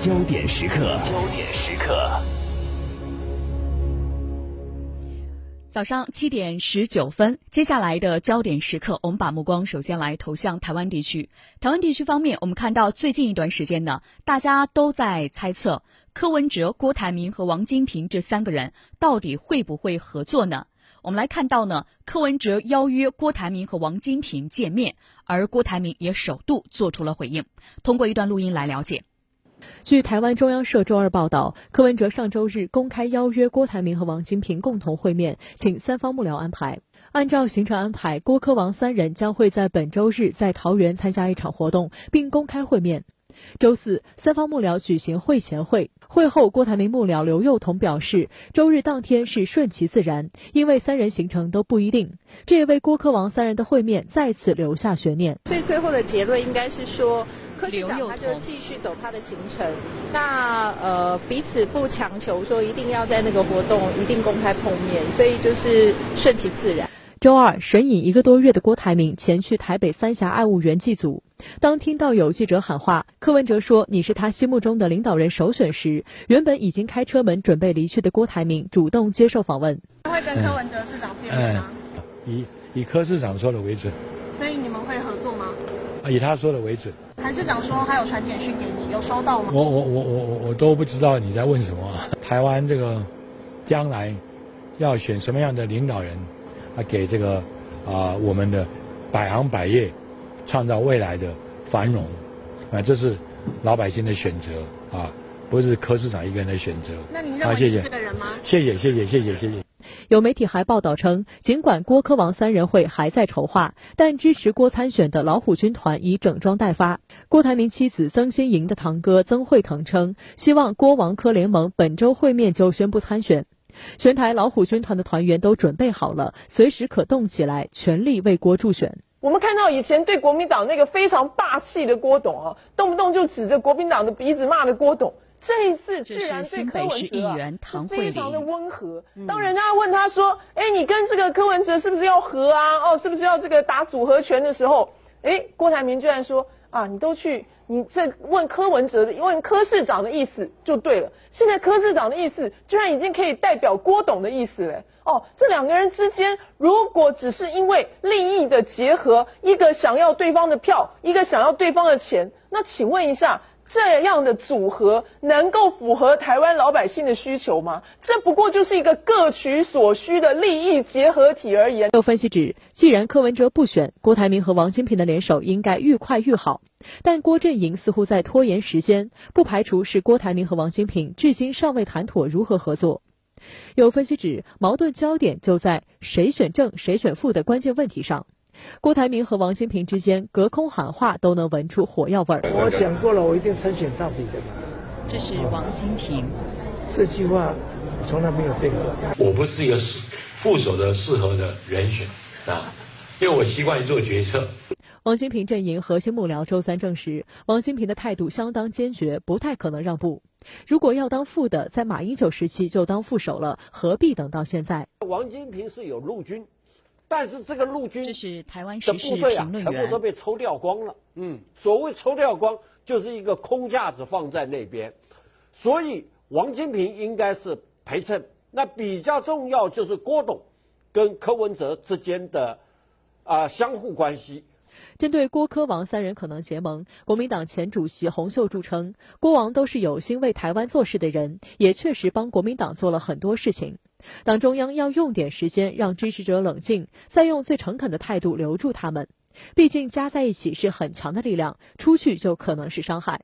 焦点时刻，焦点时刻。早上七点十九分，接下来的焦点时刻，我们把目光首先来投向台湾地区。台湾地区方面，我们看到最近一段时间呢，大家都在猜测柯文哲、郭台铭和王金平这三个人到底会不会合作呢？我们来看到呢，柯文哲邀约郭台铭和王金平见面，而郭台铭也首度做出了回应。通过一段录音来了解。据台湾中央社周二报道，柯文哲上周日公开邀约郭台铭和王金平共同会面，请三方幕僚安排。按照行程安排，郭柯王三人将会在本周日在桃园参加一场活动，并公开会面。周四，三方幕僚举行会前会，会后郭台铭幕僚刘幼彤表示，周日当天是顺其自然，因为三人行程都不一定，这也为郭柯王三人的会面再次留下悬念。所以最后的结论应该是说。柯市长他就继续走他的行程，那呃彼此不强求说一定要在那个活动一定公开碰面，所以就是顺其自然。周二，神隐一个多月的郭台铭前去台北三峡爱物园祭祖，当听到有记者喊话，柯文哲说你是他心目中的领导人首选时，原本已经开车门准备离去的郭台铭主动接受访问。他会跟柯文哲市长见面吗？以以柯市长说的为准。所以你们会合作吗？以他说的为准。韩市长说他有传简讯给你，有收到吗？我我我我我我都不知道你在问什么。台湾这个将来要选什么样的领导人啊，给这个啊我们的百行百业创造未来的繁荣啊，这是老百姓的选择啊，不是柯市长一个人的选择。那您认为是这个人吗？谢谢谢谢谢谢谢谢。有媒体还报道称，尽管郭柯王三人会还在筹划，但支持郭参选的老虎军团已整装待发。郭台铭妻子曾心莹的堂哥曾惠腾称，希望郭王柯联盟本周会面就宣布参选。全台老虎军团的团员都准备好了，随时可动起来，全力为郭助选。我们看到以前对国民党那个非常霸气的郭董啊，动不动就指着国民党的鼻子骂的郭董。这一次居然对柯文哲非常的温和。当人家问他说：“哎，你跟这个柯文哲是不是要和啊？哦，是不是要这个打组合拳的时候？”哎，郭台铭居然说：“啊，你都去，你这问柯文哲的，问柯市长的意思就对了。现在柯市长的意思居然已经可以代表郭董的意思了。哦，这两个人之间如果只是因为利益的结合，一个想要对方的票，一个想要对方的钱，那请问一下。”这样的组合能够符合台湾老百姓的需求吗？这不过就是一个各取所需的利益结合体而言。有分析指，既然柯文哲不选，郭台铭和王金平的联手应该愈快愈好。但郭阵营似乎在拖延时间，不排除是郭台铭和王金平至今尚未谈妥如何合作。有分析指，矛盾焦点就在谁选正谁选负的关键问题上。郭台铭和王金平之间隔空喊话，都能闻出火药味儿。我讲过了，我一定参选到底的。这是王金平，这句话从来没有变过。我不是一个适副手的适合的人选啊，因为我习惯于做决策。王金平阵营核心幕僚周三证实，王金平的态度相当坚决，不太可能让步。如果要当副的，在马英九时期就当副手了，何必等到现在？王金平是有陆军。但是这个陆军的部队啊，全部都被抽调光了。嗯，所谓抽调光，就是一个空架子放在那边。所以王金平应该是陪衬。那比较重要就是郭董跟柯文哲之间的啊相互关系。针对郭科王三人可能结盟，国民党前主席洪秀柱称，郭王都是有心为台湾做事的人，也确实帮国民党做了很多事情。党中央要用点时间让支持者冷静，再用最诚恳的态度留住他们。毕竟加在一起是很强的力量，出去就可能是伤害。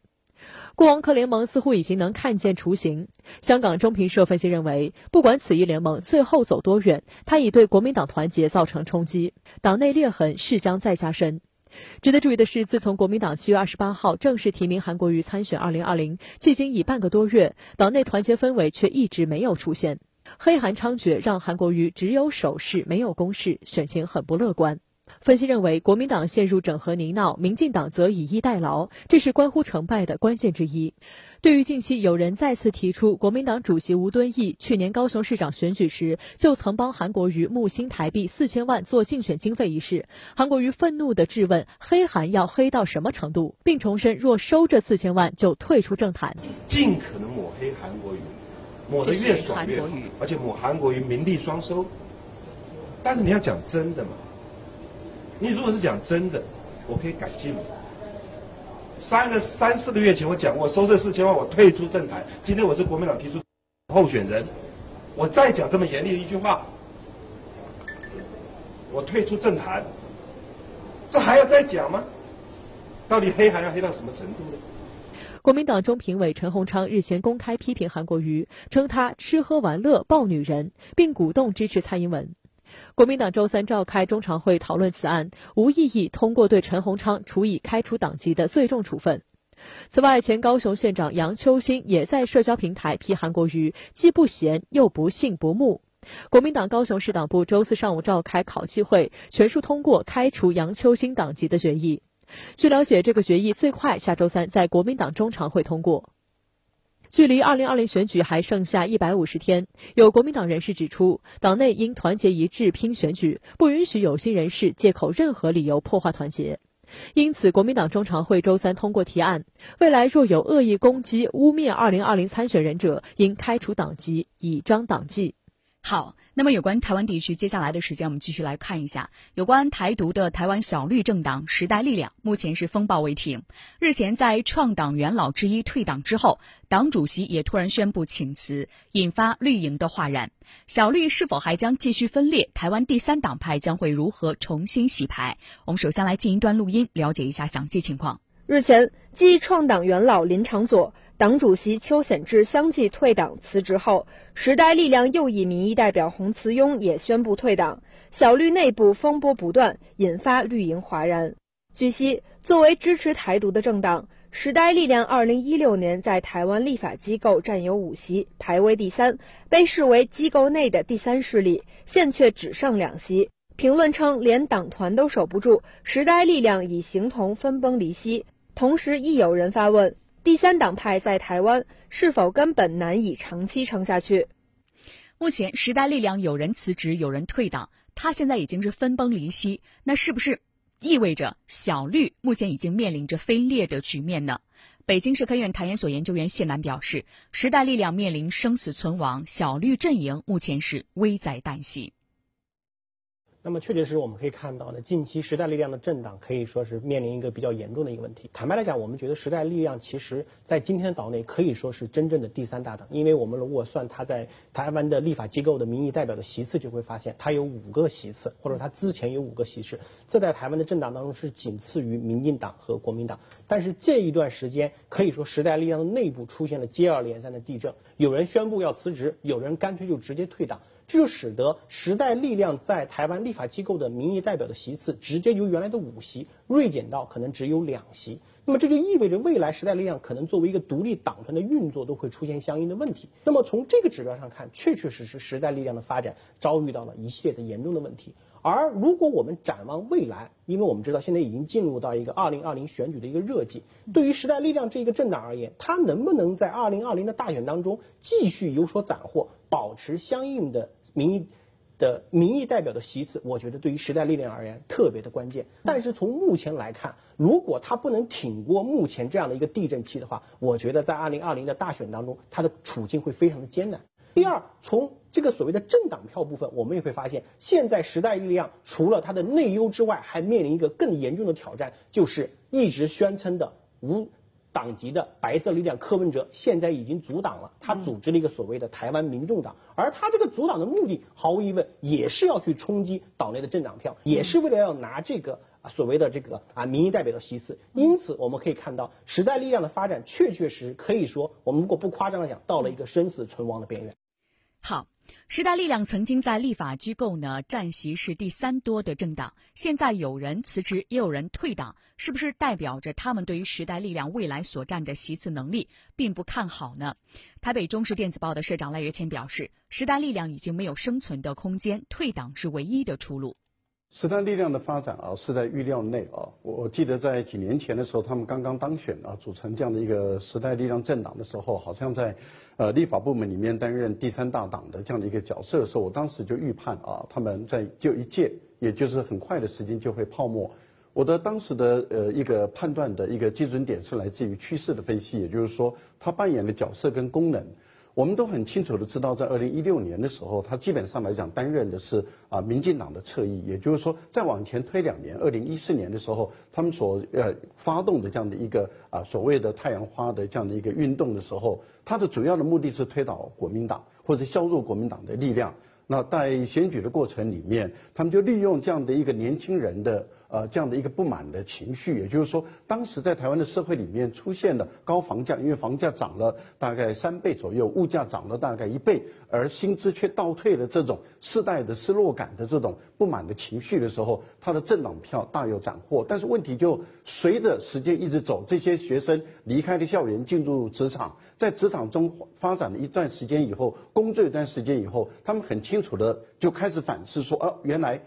国王科联盟似乎已经能看见雏形。香港中评社分析认为，不管此一联盟最后走多远，它已对国民党团结造成冲击，党内裂痕势将再加深。值得注意的是，自从国民党七月二十八号正式提名韩国瑜参选二零二零，迄今已半个多月，党内团结氛围却一直没有出现。黑韩猖獗，让韩国瑜只有守势没有攻势，选情很不乐观。分析认为，国民党陷入整合泥淖，民进党则以逸待劳，这是关乎成败的关键之一。对于近期有人再次提出，国民党主席吴敦义去年高雄市长选举时就曾帮韩国瑜募新台币四千万做竞选经费一事，韩国瑜愤怒地质问：黑韩要黑到什么程度？并重申，若收这四千万就退出政坛，尽可能抹黑韩国瑜，抹得越爽越好，而且抹韩国瑜名利双收。但是你要讲真的嘛？你如果是讲真的，我可以改进。三个三四个月前我讲过，收这四千万我退出政坛。今天我是国民党提出候选人，我再讲这么严厉的一句话，我退出政坛，这还要再讲吗？到底黑还要黑到什么程度呢？国民党中评委陈洪昌日前公开批评韩国瑜，称他吃喝玩乐抱女人，并鼓动支持蔡英文。国民党周三召开中常会讨论此案，无异议通过对陈洪昌处以开除党籍的最重处分。此外，前高雄县长杨秋兴也在社交平台批韩国瑜既不贤又不信不睦。国民党高雄市党部周四上午召开考纪会，全数通过开除杨秋兴党籍的决议。据了解，这个决议最快下周三在国民党中常会通过。距离二零二零选举还剩下一百五十天，有国民党人士指出，党内应团结一致拼选举，不允许有心人士借口任何理由破坏团结。因此，国民党中常会周三通过提案，未来若有恶意攻击、污蔑二零二零参选人者，应开除党籍，以彰党纪。好，那么有关台湾地区，接下来的时间我们继续来看一下有关台独的台湾小绿政党时代力量，目前是风暴未停。日前在创党元老之一退党之后，党主席也突然宣布请辞，引发绿营的哗然。小绿是否还将继续分裂？台湾第三党派将会如何重新洗牌？我们首先来进一段录音，了解一下详细情况。日前，继创党元老林长佐。党主席邱显智相继退党辞职后，时代力量右翼民意代表洪慈庸也宣布退党。小绿内部风波不断，引发绿营哗然。据悉，作为支持台独的政党，时代力量2016年在台湾立法机构占有五席，排位第三，被视为机构内的第三势力，现却只剩两席。评论称，连党团都守不住，时代力量已形同分崩离析。同时，亦有人发问。第三党派在台湾是否根本难以长期撑下去？目前时代力量有人辞职，有人退党，他现在已经是分崩离析。那是不是意味着小绿目前已经面临着分裂的局面呢？北京社科院谈研所研究员谢楠表示，时代力量面临生死存亡，小绿阵营目前是危在旦夕。那么确确实实我们可以看到呢，近期时代力量的政党可以说是面临一个比较严重的一个问题。坦白来讲，我们觉得时代力量其实在今天的岛内可以说是真正的第三大党，因为我们如果算它在台湾的立法机构的民意代表的席次，就会发现它有五个席次，或者它之前有五个席次，这在台湾的政党当中是仅次于民进党和国民党。但是这一段时间可以说时代力量内部出现了接二连三的地震，有人宣布要辞职，有人干脆就直接退党。这就使得时代力量在台湾立法机构的民意代表的席次直接由原来的五席锐减到可能只有两席。那么这就意味着未来时代力量可能作为一个独立党团的运作都会出现相应的问题。那么从这个指标上看，确确实实时代力量的发展遭遇到了一系列的严重的问题。而如果我们展望未来，因为我们知道现在已经进入到一个二零二零选举的一个热季，对于时代力量这一个政党而言，它能不能在二零二零的大选当中继续有所斩获，保持相应的民意的民意代表的席次，我觉得对于时代力量而言特别的关键。但是从目前来看，如果他不能挺过目前这样的一个地震期的话，我觉得在二零二零的大选当中，他的处境会非常的艰难。第二，从这个所谓的政党票部分，我们也会发现，现在时代力量除了它的内忧之外，还面临一个更严重的挑战，就是一直宣称的无党籍的白色力量柯文哲，现在已经阻挡了，他组织了一个所谓的台湾民众党，而他这个阻挡的目的，毫无疑问也是要去冲击岛内的政党票，也是为了要拿这个啊所谓的这个啊民意代表的席次。因此，我们可以看到时代力量的发展，确确实可以说，我们如果不夸张的讲，到了一个生死存亡的边缘。好，时代力量曾经在立法机构呢占席是第三多的政党，现在有人辞职，也有人退党，是不是代表着他们对于时代力量未来所占的席次能力并不看好呢？台北中时电子报的社长赖月谦表示，时代力量已经没有生存的空间，退党是唯一的出路。时代力量的发展啊，是在预料内啊。我记得在几年前的时候，他们刚刚当选啊，组成这样的一个时代力量政党的时候，好像在呃立法部门里面担任第三大党的这样的一个角色的时候，我当时就预判啊，他们在就一届，也就是很快的时间就会泡沫。我的当时的呃一个判断的一个基准点是来自于趋势的分析，也就是说，他扮演的角色跟功能。我们都很清楚的知道，在二零一六年的时候，他基本上来讲担任的是啊民进党的侧翼，也就是说，再往前推两年，二零一四年的时候，他们所呃发动的这样的一个啊所谓的太阳花的这样的一个运动的时候，它的主要的目的是推倒国民党或者削弱国民党的力量。那在选举的过程里面，他们就利用这样的一个年轻人的。呃，这样的一个不满的情绪，也就是说，当时在台湾的社会里面出现了高房价，因为房价涨了大概三倍左右，物价涨了大概一倍，而薪资却倒退了，这种世代的失落感的这种不满的情绪的时候，他的政党票大有斩获。但是问题就随着时间一直走，这些学生离开了校园，进入职场，在职场中发展了一段时间以后，工作一段时间以后，他们很清楚的就开始反思说，哦，原来。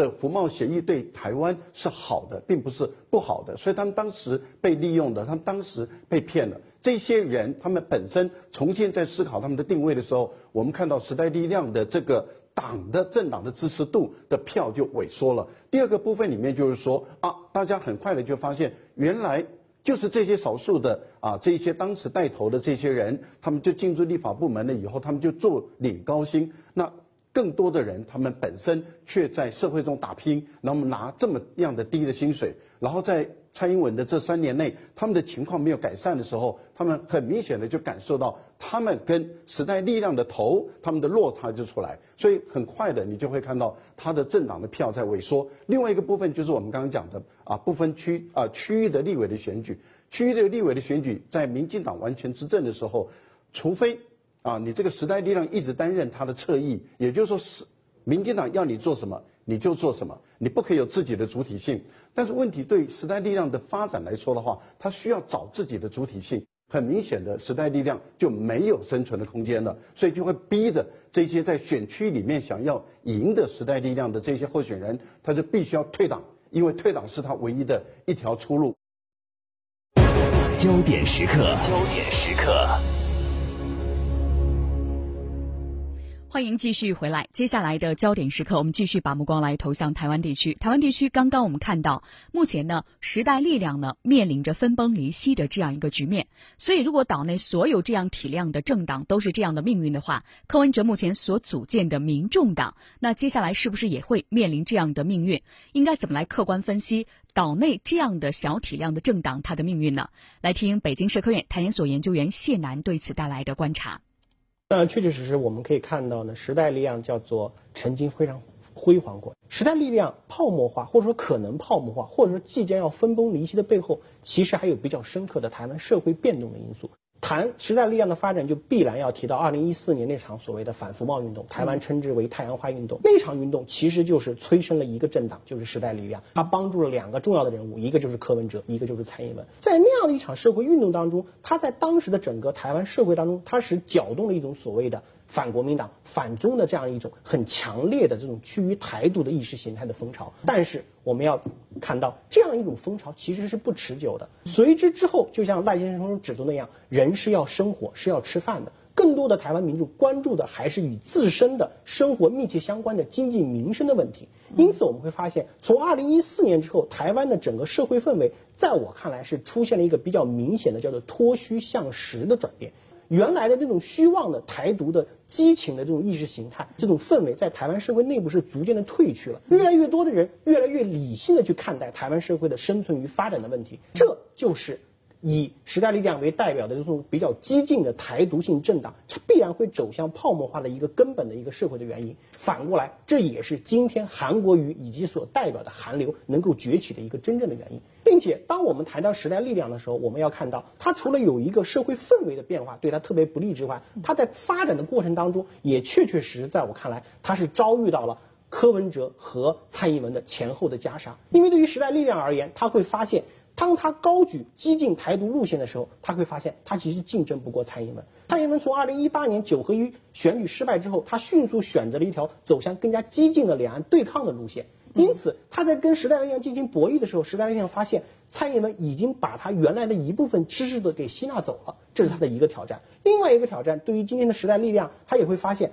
的服贸协议对台湾是好的，并不是不好的，所以他们当时被利用的，他们当时被骗了。这些人他们本身重新在思考他们的定位的时候，我们看到时代力量的这个党的政党的支持度的票就萎缩了。第二个部分里面就是说啊，大家很快的就发现，原来就是这些少数的啊，这些当时带头的这些人，他们就进入立法部门了以后，他们就坐领高薪。那更多的人，他们本身却在社会中打拼，那么拿这么样的低的薪水，然后在蔡英文的这三年内，他们的情况没有改善的时候，他们很明显的就感受到他们跟时代力量的头，他们的落差就出来，所以很快的你就会看到他的政党的票在萎缩。另外一个部分就是我们刚刚讲的啊，不分区啊区域的立委的选举，区域的立委的选举，在民进党完全执政的时候，除非。啊，你这个时代力量一直担任他的侧翼，也就是说是，民进党要你做什么你就做什么，你不可以有自己的主体性。但是问题对时代力量的发展来说的话，他需要找自己的主体性。很明显的，时代力量就没有生存的空间了，所以就会逼着这些在选区里面想要赢的时代力量的这些候选人，他就必须要退党，因为退党是他唯一的一条出路。焦点时刻，焦点时刻。欢迎继续回来。接下来的焦点时刻，我们继续把目光来投向台湾地区。台湾地区刚刚我们看到，目前呢，时代力量呢面临着分崩离析的这样一个局面。所以，如果岛内所有这样体量的政党都是这样的命运的话，柯文哲目前所组建的民众党，那接下来是不是也会面临这样的命运？应该怎么来客观分析岛内这样的小体量的政党它的命运呢？来听北京社科院台研所研究员谢楠对此带来的观察。那确确实实，我们可以看到呢，时代力量叫做曾经非常辉煌过。时代力量泡沫化，或者说可能泡沫化，或者说即将要分崩离析的背后，其实还有比较深刻的台湾社会变动的因素。谈时代力量的发展，就必然要提到二零一四年那场所谓的反服贸运动，台湾称之为太阳花运动。那场运动其实就是催生了一个政党，就是时代力量。它帮助了两个重要的人物，一个就是柯文哲，一个就是蔡英文。在那样的一场社会运动当中，他在当时的整个台湾社会当中，他是搅动了一种所谓的。反国民党、反中的这样一种很强烈的这种趋于台独的意识形态的风潮，但是我们要看到这样一种风潮其实是不持久的。随之之后，就像赖先生所指出那样，人是要生活，是要吃饭的。更多的台湾民众关注的还是与自身的生活密切相关的经济民生的问题。因此，我们会发现，从二零一四年之后，台湾的整个社会氛围，在我看来是出现了一个比较明显的叫做脱虚向实的转变。原来的那种虚妄的台独的激情的这种意识形态，这种氛围在台湾社会内部是逐渐的退去了。越来越多的人越来越理性的去看待台湾社会的生存与发展的问题，这就是。以时代力量为代表的这种比较激进的台独性政党，它必然会走向泡沫化的一个根本的一个社会的原因。反过来，这也是今天韩国瑜以及所代表的韩流能够崛起的一个真正的原因。并且，当我们谈到时代力量的时候，我们要看到，它除了有一个社会氛围的变化对它特别不利之外，它在发展的过程当中，也确确实实在我看来，它是遭遇到了柯文哲和蔡英文的前后的夹杀。因为对于时代力量而言，他会发现。当他高举激进台独路线的时候，他会发现他其实竞争不过蔡英文。蔡英文从二零一八年九合一选举失败之后，他迅速选择了一条走向更加激进的两岸对抗的路线。因此他在跟时代力量进行博弈的时候，时代力量发现蔡英文已经把他原来的一部分支持的给吸纳走了，这是他的一个挑战。另外一个挑战，对于今天的时代力量，他也会发现。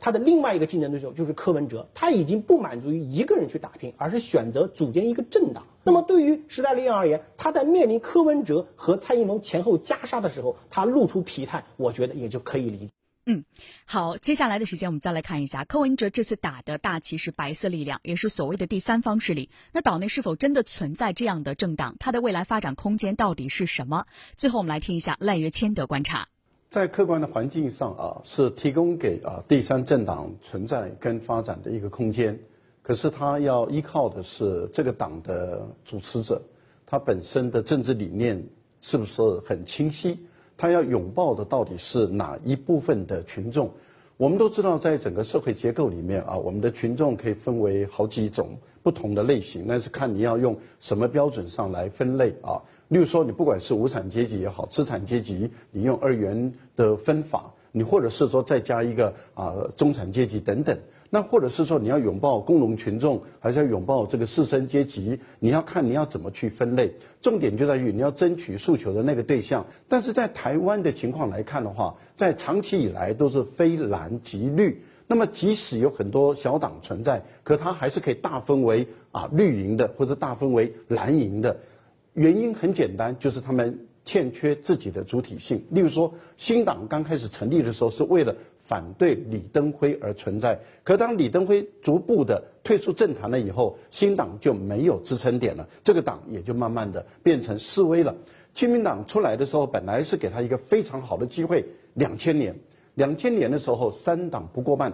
他的另外一个竞争对手就是柯文哲，他已经不满足于一个人去打拼，而是选择组建一个政党。那么对于时代力量而言，他在面临柯文哲和蔡英文前后夹杀的时候，他露出疲态，我觉得也就可以理解。嗯，好，接下来的时间我们再来看一下柯文哲这次打的大旗是白色力量，也是所谓的第三方势力。那岛内是否真的存在这样的政党？它的未来发展空间到底是什么？最后我们来听一下赖约谦的观察。在客观的环境上啊，是提供给啊第三政党存在跟发展的一个空间，可是他要依靠的是这个党的主持者，他本身的政治理念是不是很清晰？他要拥抱的到底是哪一部分的群众？我们都知道，在整个社会结构里面啊，我们的群众可以分为好几种不同的类型，那是看你要用什么标准上来分类啊。例如说，你不管是无产阶级也好，资产阶级，你用二元的分法，你或者是说再加一个啊中产阶级等等，那或者是说你要拥抱工农群众，还是要拥抱这个士绅阶级，你要看你要怎么去分类。重点就在于你要争取诉求的那个对象。但是在台湾的情况来看的话，在长期以来都是非蓝即绿。那么即使有很多小党存在，可它还是可以大分为啊绿营的，或者大分为蓝营的。原因很简单，就是他们欠缺自己的主体性。例如说，新党刚开始成立的时候，是为了反对李登辉而存在。可当李登辉逐步的退出政坛了以后，新党就没有支撑点了，这个党也就慢慢的变成示威了。亲民党出来的时候，本来是给他一个非常好的机会。两千年，两千年的时候，三党不过半，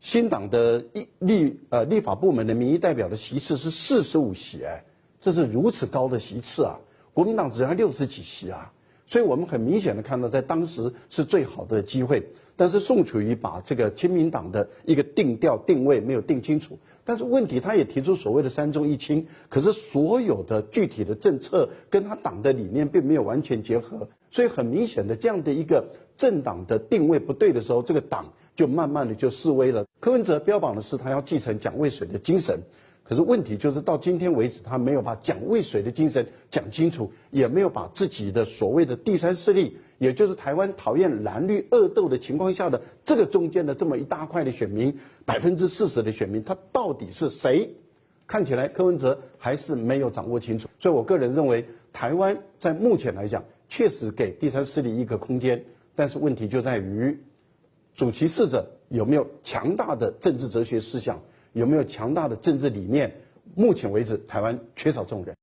新党的立呃立法部门的民意代表的席次是四十五席，哎。这是如此高的席次啊！国民党只要六十几席啊，所以我们很明显的看到，在当时是最好的机会。但是宋楚瑜把这个亲民党的一个定调定位没有定清楚。但是问题，他也提出所谓的三中一清，可是所有的具体的政策跟他党的理念并没有完全结合。所以很明显的，这样的一个政党的定位不对的时候，这个党就慢慢的就示威了。柯文哲标榜的是他要继承蒋渭水的精神。可是问题就是到今天为止，他没有把蒋渭水的精神讲清楚，也没有把自己的所谓的第三势力，也就是台湾讨厌蓝绿恶斗的情况下的这个中间的这么一大块的选民，百分之四十的选民，他到底是谁？看起来柯文哲还是没有掌握清楚。所以我个人认为，台湾在目前来讲，确实给第三势力一个空间，但是问题就在于，主其事者有没有强大的政治哲学思想？有没有强大的政治理念？目前为止，台湾缺少这种人。